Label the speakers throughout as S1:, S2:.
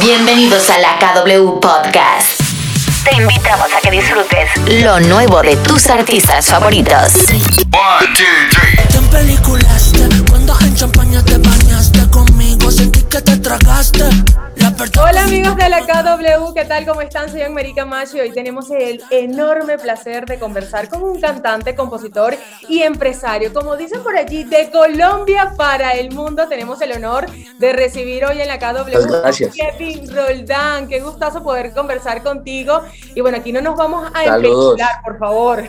S1: Bienvenidos a la KW Podcast. Te invitamos a que disfrutes lo nuevo de tus artistas favoritos.
S2: One, two, three. En películas, cuando en champaña te bañaste conmigo, sentí que te tragaste.
S3: Hola amigos de la KW, ¿qué tal? ¿Cómo están? Soy América Macho y hoy tenemos el enorme placer de conversar con un cantante, compositor y empresario. Como dicen por allí, de Colombia para el mundo, tenemos el honor de recibir hoy en la KW
S4: Gracias.
S3: Kevin Roldán. Qué gustazo poder conversar contigo. Y bueno, aquí no nos vamos a
S4: Saludos.
S3: empezar, por favor.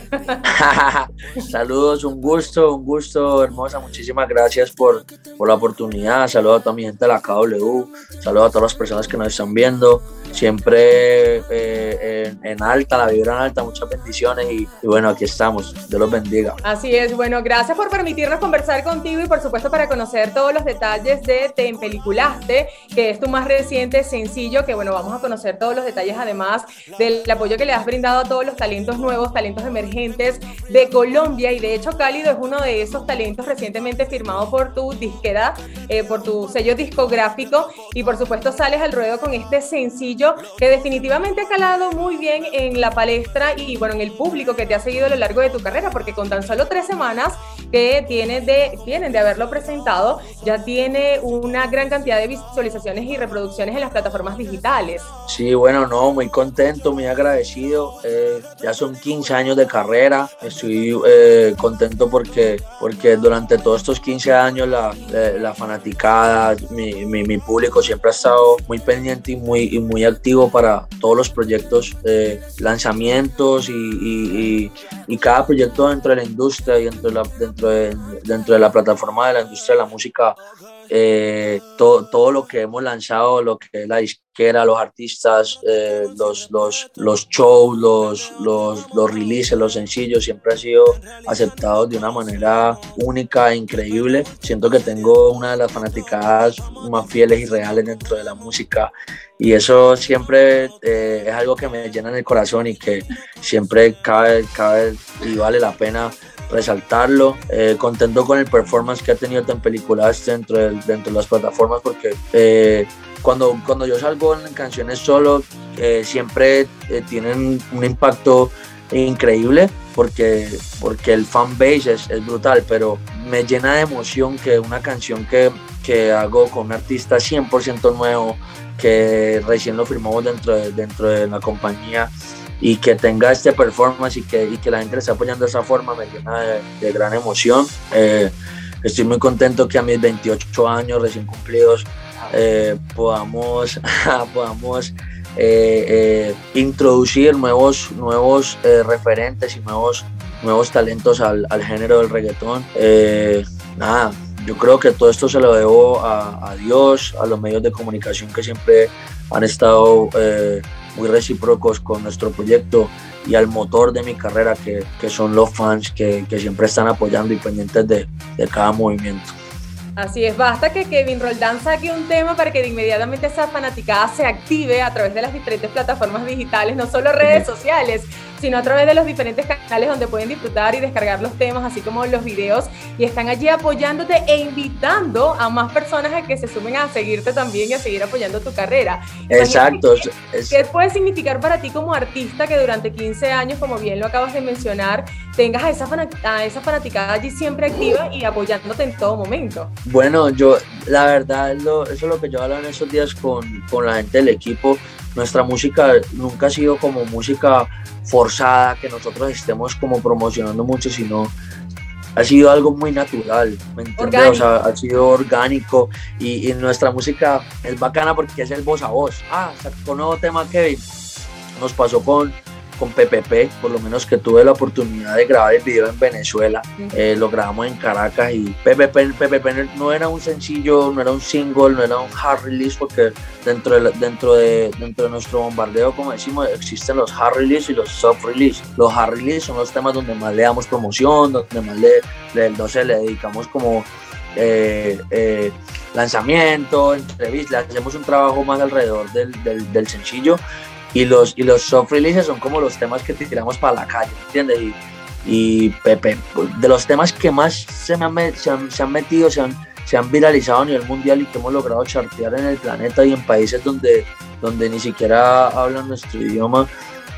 S4: Saludos, un gusto, un gusto, hermosa. Muchísimas gracias por, por la oportunidad. Saludos a toda mi gente de la KW. Saludos a todas las personas que nos están viendo. Siempre eh, en, en alta, la vibra en alta. Muchas bendiciones y, y bueno, aquí estamos. Dios los bendiga.
S3: Así es, bueno, gracias por permitirnos conversar contigo y por supuesto para conocer todos los detalles de Te Empeliculaste, que es tu más reciente sencillo, que bueno, vamos a conocer todos los detalles además del apoyo que le has brindado a todos los talentos nuevos, talentos emergentes de Colombia y de hecho Cálido es uno de esos talentos recientemente firmado por tu disquera, eh, por tu sello discográfico y por supuesto sales al ruedo con este sencillo que definitivamente ha calado muy bien en la palestra y bueno, en el público que te ha seguido a lo largo de tu carrera, porque con tan solo tres semanas que tienes de, tienen de haberlo presentado, ya tiene una gran cantidad de visualizaciones y reproducciones en las plataformas digitales.
S4: Sí, bueno, no, muy contento, muy agradecido. Eh, ya son 15 años de carrera. Estoy eh, contento porque, porque durante todos estos 15 años la, la, la fanaticada, mi, mi, mi, público siempre ha estado muy pendiente y muy, y muy activo para todos los proyectos, lanzamientos y, y, cada proyecto dentro de la industria y dentro de la, dentro de, la plataforma de la industria de la música eh, todo, todo lo que hemos lanzado, lo que es la disquera, los artistas, eh, los, los, los shows, los, los, los releases, los sencillos, siempre han sido aceptados de una manera única e increíble. Siento que tengo una de las fanaticadas más fieles y reales dentro de la música y eso siempre eh, es algo que me llena en el corazón y que siempre cabe, cabe y vale la pena resaltarlo. Eh, contento con el performance que ha tenido en películas dentro de, dentro de las plataformas porque eh, cuando, cuando yo salgo en canciones solo eh, siempre eh, tienen un impacto increíble porque, porque el fan base es, es, brutal, pero me llena de emoción que una canción que, que hago con un artista 100% nuevo, que recién lo firmamos dentro de, dentro de la compañía, y que tenga este performance y que, y que la gente le esté apoyando de esa forma me llena de, de gran emoción. Eh, estoy muy contento que a mis 28 años recién cumplidos eh, podamos, podamos eh, eh, introducir nuevos, nuevos referentes y nuevos, nuevos talentos al, al género del reggaetón. nada, yo creo que todo esto se lo debo a, a, Dios, a los medios de comunicación que siempre han estado muy recíprocos con nuestro proyecto y al motor de mi carrera, que, que son los fans que, que, siempre están apoyando y pendientes de, de cada movimiento.
S3: Así es, basta que Kevin Roldán saque un tema para que de inmediatamente esa fanaticada se active a través de las diferentes plataformas digitales, no solo redes sociales, sino a través de los diferentes canales donde pueden disfrutar y descargar los temas, así como los videos, y están allí apoyándote e invitando a más personas a que se sumen a seguirte también y a seguir apoyando tu carrera.
S4: Exacto.
S3: ¿Qué, ¿Qué puede significar para ti como artista que durante 15 años, como bien lo acabas de mencionar, tengas a esa, a esa fanaticada allí siempre activa y apoyándote en todo momento?
S4: Bueno, yo, la verdad, lo, eso es lo que yo hablo en esos días con, con la gente del equipo. Nuestra música nunca ha sido como música forzada, que nosotros estemos como promocionando mucho, sino ha sido algo muy natural, ¿me entiendes? O sea, ha sido orgánico y, y, nuestra música es bacana porque es el voz a voz. Ah, sacó nuevo tema Kevin. Nos pasó con, con PPP, por lo menos que tuve la oportunidad de grabar el video en Venezuela. Eh, lo grabamos en Caracas y PPP, PPP no era un sencillo, no era un single, no era un hard release porque dentro de, dentro de, dentro de nuestro bombardeo, como decimos, existen los hard release y los soft release. Los hard release son los temas donde más le damos promoción, donde más le, le, no sé, le dedicamos como eh, eh, lanzamiento, entrevistas, hacemos un trabajo más alrededor del, del, del sencillo y los, y los soft releases son como los temas que tiramos para la calle, ¿entiendes? Y, y Pepe, de los temas que más se, me han, se, han, se han metido, se han, se han viralizado a nivel mundial y que hemos logrado chartear en el planeta y en países donde, donde ni siquiera hablan nuestro idioma,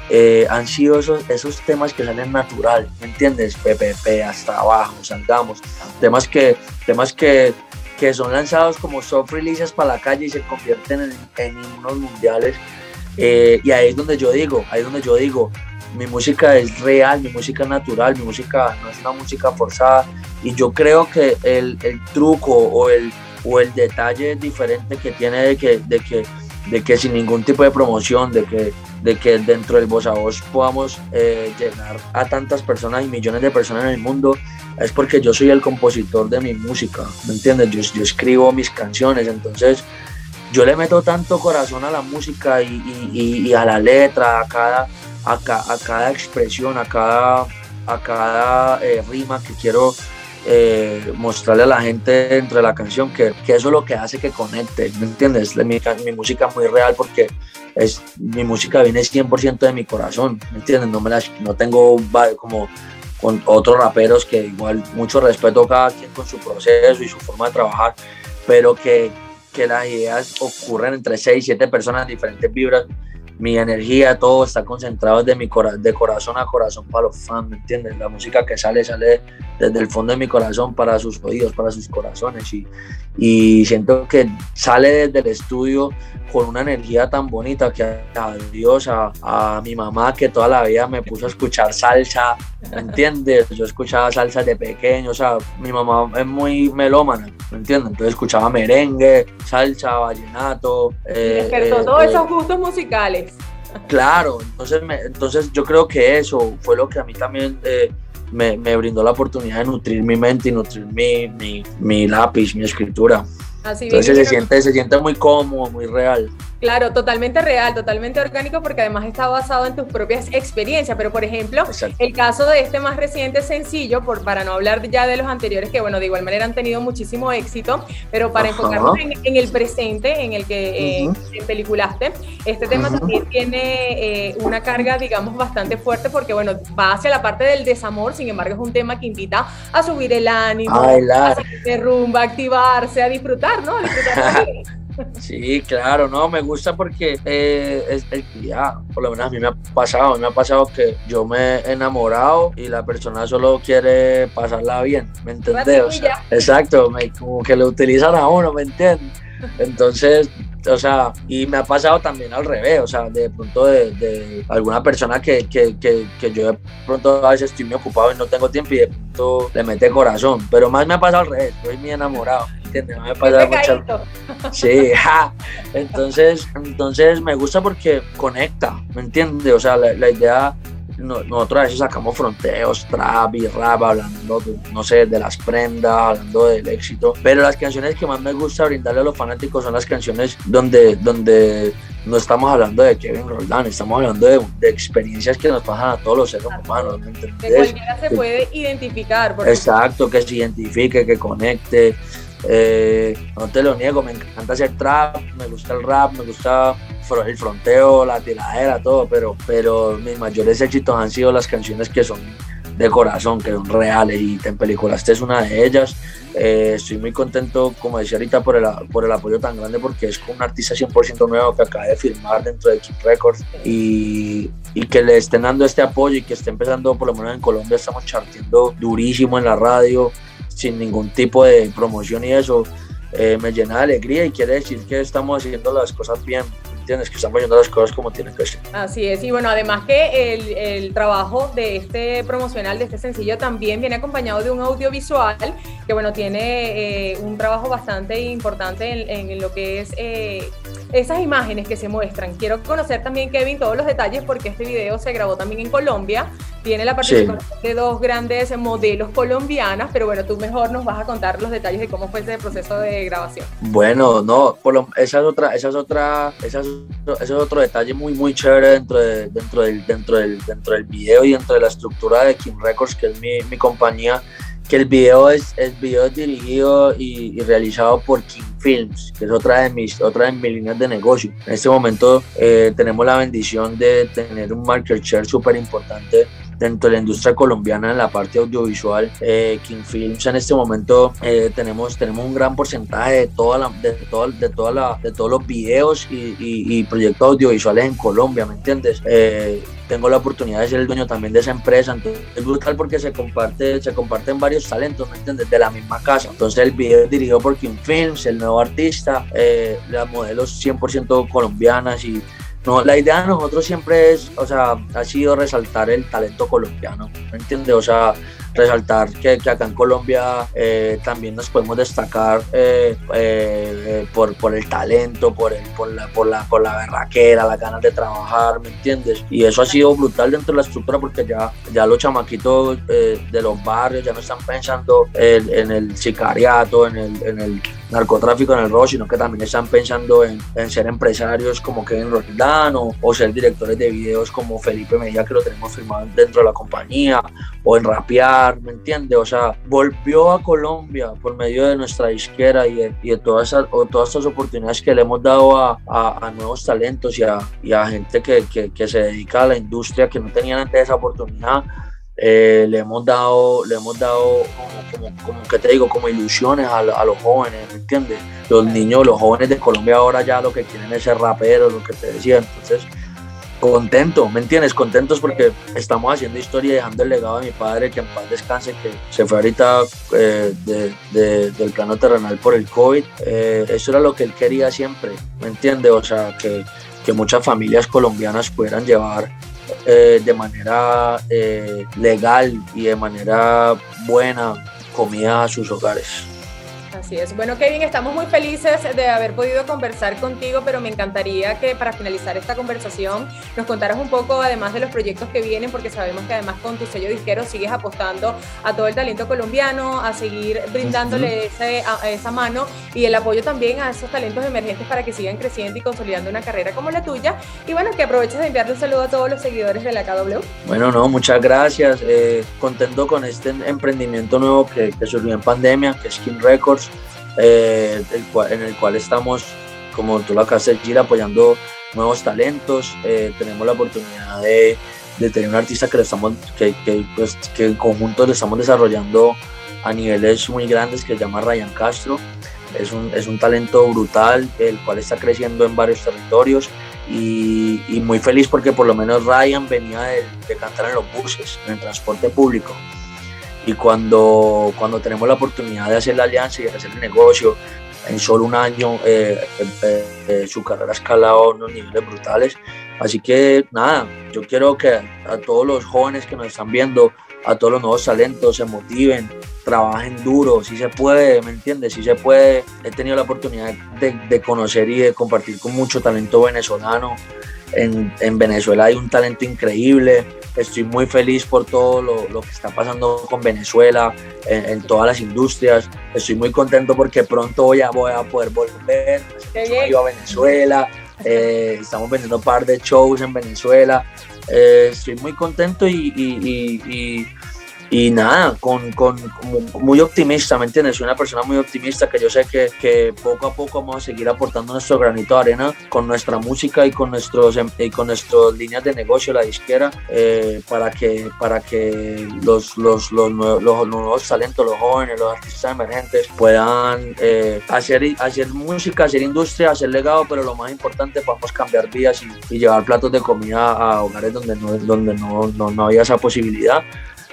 S4: eh, han sido esos, esos temas que salen natural, ¿me entiendes? PPP, hasta abajo, salgamos, temas que, temas que, que son lanzados como soft releases para la calle y se convierten en, en himnos mundiales. Eh, y ahí es donde yo digo, ahí es donde yo digo, mi música es real, mi música es natural, mi música no es una música forzada. Y yo creo que el, el truco o el, o el detalle diferente que tiene de que, de que, de que sin ningún tipo de promoción, de que, de que dentro del voz a voz podamos eh, llegar a tantas personas y millones de personas en el mundo, es porque yo soy el compositor de mi música, ¿me entiendes? Yo, yo escribo mis canciones, entonces yo le meto tanto corazón a la música y, a la letra, a cada a, a cada expresión, a cada, a cada eh, rima que quiero eh, mostrarle a la gente dentro de la canción, que, eso es lo que hace que conecte, ¿me entiendes? Mi, música es muy real porque es, mi música viene 100% de mi corazón, ¿me entiendes? No, me la, no tengo como con otros raperos que igual mucho respeto cada quien con su proceso y su forma de trabajar, pero que, que las ideas ocurren entre 6 y 7 personas, diferentes vibras, mi energía, todo está concentrado desde mi cora de corazón a corazón para los fans, ¿me entiendes? La música que sale, sale desde el fondo de mi corazón para sus oídos, para sus corazones. Y, y siento que sale desde el estudio con una energía tan bonita que a Dios, a, a, mi mamá que toda la vida me puso a escuchar salsa, ¿me entiendes? Yo escuchaba salsa de pequeño, o sea, mi mamá es muy melómana, ¿me entiendes? Entonces escuchaba merengue, salsa, vallenato.
S3: Eh, despertó eh, todos eh, esos gustos musicales.
S4: Claro, entonces, me, entonces yo creo que eso fue lo que a mí también eh, me, me, brindó la oportunidad de nutrir mi mente y nutrir mi, mi, mi lápiz, mi escritura. Así Entonces se siente, se siente muy cómodo, muy real.
S3: Claro, totalmente real, totalmente orgánico, porque además está basado en tus propias experiencias. Pero, por ejemplo, Exacto. el caso de este más reciente sencillo, por, para no hablar ya de los anteriores, que bueno, de igual manera han tenido muchísimo éxito, pero para Ajá. enfocarnos en, en, el presente, en el que uh -huh. eh, peliculaste, este tema uh -huh. también tiene eh, una carga, digamos, bastante fuerte, porque bueno, va hacia la parte del desamor, sin embargo, es un tema que invita a subir el ánimo,
S4: Ay,
S3: a salir de rumba, a activarse, a disfrutar, ¿no? A disfrutar
S4: Sí, claro, no, me gusta porque eh, es, es, ya, por lo menos a mí me ha pasado, me ha pasado que yo me he enamorado y la persona solo quiere pasarla bien, ¿me? O sea, exacto, me, como que lo utilizan a uno, ¿me entiendes? Entonces, o sea, y me ha pasado también al revés, o sea, de pronto de, de alguna persona que, que, que, que, yo de pronto a veces estoy muy ocupado y no tengo tiempo y de pronto le mete corazón, pero más me ha pasado al revés, estoy muy enamorado. ¿Entiendes? No me pasa mucho. Sí, ja. entonces, entonces me gusta porque conecta, ¿me entiendes? O sea, la, la idea no, nosotros a veces sacamos fronteos, trap y rap, hablando, de, no sé, de las prendas, hablando del éxito, pero las canciones que más me gusta brindarle a los fanáticos son las canciones donde, donde no estamos hablando de Kevin Roldán, estamos hablando de, de experiencias que nos pasan a todos los seres humanos. ¿me
S3: que cualquiera se puede identificar.
S4: Exacto, que se identifique, que conecte. Eh, no te lo niego, me encanta hacer trap, me gusta el rap, me gusta el fronteo, la tiradera, todo, pero, pero mis mayores éxitos han sido las canciones que son de corazón, que son reales y Te Peliculaste es una de ellas. Eh, estoy muy contento, como decía ahorita, por el, por el apoyo tan grande porque es un artista 100% nuevo que acaba de firmar dentro de Keep Records y, y, que le estén dando este apoyo y que esté empezando, por lo menos en Colombia, estamos charteando durísimo en la radio, sin ningún tipo de promoción y eso. Eh, me llena de alegría y quiere decir que estamos haciendo las cosas bien, ¿entiendes? Que estamos haciendo las cosas como tienen que ser.
S3: Así es, y bueno, además que el, el, trabajo de este promocional, de este sencillo, también viene acompañado de un audiovisual que, bueno, tiene eh, un trabajo bastante importante en, lo que es eh, esas imágenes que se muestran. Quiero conocer también, Kevin, todos los detalles porque este video se grabó también en Colombia, tiene la participación sí. de dos grandes modelos colombianas, pero bueno, tú mejor nos vas a contar los detalles de cómo fue ese proceso de grabación.
S4: Bueno, no, por lo, esa es otra, esa es otra, esa es, ese es otro detalle muy, muy chévere dentro, de, dentro, del, dentro, del, dentro del video y dentro de la estructura de Kim Records, que es mi, mi compañía, que el video es, el video dirigido y, y, realizado por King Films, que es otra de mis, otra de mis líneas de negocio. En este momento eh, tenemos la bendición de tener un market share súper importante dentro de la industria colombiana en la parte audiovisual. Eh, King Films en este momento eh, tenemos, tenemos un gran porcentaje de, toda la, de, de, toda la, de todos los videos y, y, proyectos audiovisuales en Colombia, ¿me entiendes? Eh, tengo la oportunidad de ser el dueño también de esa empresa, entonces es brutal porque se comparte, se comparten varios talentos, ¿me entiendes? De la misma casa. Entonces el video es dirigido por King Films, el nuevo artista, eh, las modelos 100% colombianas y no, la idea de nosotros siempre es, o sea, ha sido resaltar el talento colombiano, ¿me entiendes? O sea, resaltar que, acá en Colombia eh, también nos podemos destacar eh, eh, por, por el talento, por, el, por, la, por, la, por la berraquera, las ganas de trabajar, ¿me entiendes? Y eso ha sido brutal dentro de la estructura porque ya, ya los chamaquitos de los barrios ya no están pensando en, el sicariato, en el, en el narcotráfico, en el robo, sino que también están pensando en, ser empresarios como Kevin Roldán o, o, ser directores de videos como Felipe Medina, que lo tenemos firmado dentro de la compañía, o en rapear ¿me entiendes? O sea, volvió a Colombia por medio de nuestra disquera y de, y de todas, esas, todas estas oportunidades que le hemos dado a, a, nuevos talentos y a, y a gente que, que, que, se dedica a la industria que no tenían antes esa oportunidad. Eh, le hemos dado, le hemos dado como, como, como, que te digo, como ilusiones a, a, los jóvenes, ¿me entiendes? Los niños, los jóvenes de Colombia ahora ya lo que quieren es ser raperos, lo que te decía. Entonces, contento, ¿me entiendes? Contentos porque estamos haciendo historia y dejando el legado de mi padre, que en paz descanse, que se fue ahorita eh, del plano terrenal por el COVID. Eh, eso era lo que él quería siempre, ¿me entiendes? O sea, que, que muchas familias colombianas pudieran llevar eh, de manera legal y de manera buena comida a sus hogares.
S3: Así es. Bueno, Kevin, estamos muy felices de haber podido conversar contigo, pero me encantaría que para finalizar esta conversación nos contaras un poco, además de los proyectos que vienen, porque sabemos que además con tu sello disquero sigues apostando a todo el talento colombiano, a seguir brindándole esa mano y el apoyo también a esos talentos emergentes para que sigan creciendo y consolidando una carrera como la tuya. Y bueno, que aproveches de enviarle un saludo a todos los seguidores de la KW.
S4: Bueno, no, muchas gracias. Eh, contento con este emprendimiento nuevo que, que surgió en pandemia, que es Skin Records eh, en el cual estamos, como tú lo acabas de apoyando nuevos talentos. Eh, tenemos la oportunidad de, de, tener un artista que, estamos, que, pues, que en conjunto lo estamos desarrollando a niveles muy grandes que se llama Ryan Castro. Es un, es un talento brutal, el cual está creciendo en varios territorios y, y muy feliz porque por lo menos Ryan venía de, de cantar en los buses, en el transporte público y cuando, cuando tenemos la oportunidad de hacer la alianza y de hacer el negocio, en solo un año eh, eh, eh, su carrera ha escalado a unos niveles brutales. Así que nada, yo quiero que a todos los jóvenes que nos están viendo, a todos los nuevos talentos, se motiven, trabajen duro, si se puede, ¿me entiendes? Si se puede. He tenido la oportunidad de, de conocer y de compartir con mucho talento venezolano. En, en Venezuela hay un talento increíble Estoy muy feliz por todo lo, lo que está pasando con Venezuela, en, todas las industrias. Estoy muy contento porque pronto voy a, voy a poder volver. a Venezuela. Eh, estamos vendiendo un par de shows en Venezuela. Eh, estoy muy contento y, y, y y nada, con, con, muy optimista, ¿me entiendes? Soy una persona muy optimista que yo sé que, que, poco a poco vamos a seguir aportando nuestro granito de arena con nuestra música y con, nuestros, em, y con nuestras líneas de negocio, la disquera, eh, para que, para que los, los, los, nuevos, los, nuevos talentos, los jóvenes, los artistas emergentes puedan eh, hacer, hacer música, hacer industria, hacer legado, pero lo más importante, podamos cambiar vidas y, y llevar platos de comida a hogares donde no, donde no, no, no había esa posibilidad.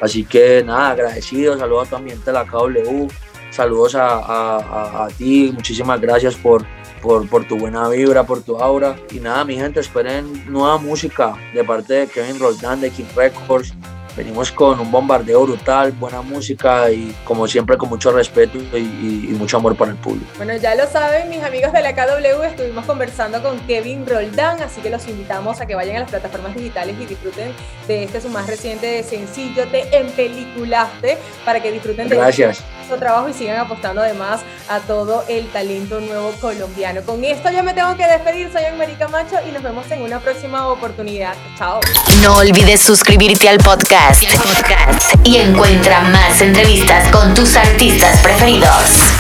S4: Así que nada, agradecido, saludos a tu ambiente de la KW, saludos a, a, ti, muchísimas gracias por, por, por, tu buena vibra, por tu aura. Y nada, mi gente, esperen nueva música de parte de Kevin Roldán de King Records. Venimos con un bombardeo brutal, buena música y como siempre con mucho respeto y, mucho amor para el público.
S3: Bueno, ya lo saben mis amigos de la KW, estuvimos conversando con Kevin Roldán, así que los invitamos a que vayan a las plataformas digitales y disfruten de este su más reciente sencillo, Te Empeliculaste, para que disfruten de
S4: Gracias.
S3: Su trabajo y sigan apostando además a todo el talento nuevo colombiano. Con esto yo me tengo que despedir, soy América Macho y nos vemos en una próxima oportunidad. Chao.
S1: No olvides suscribirte al podcast y encuentra más entrevistas con tus artistas preferidos.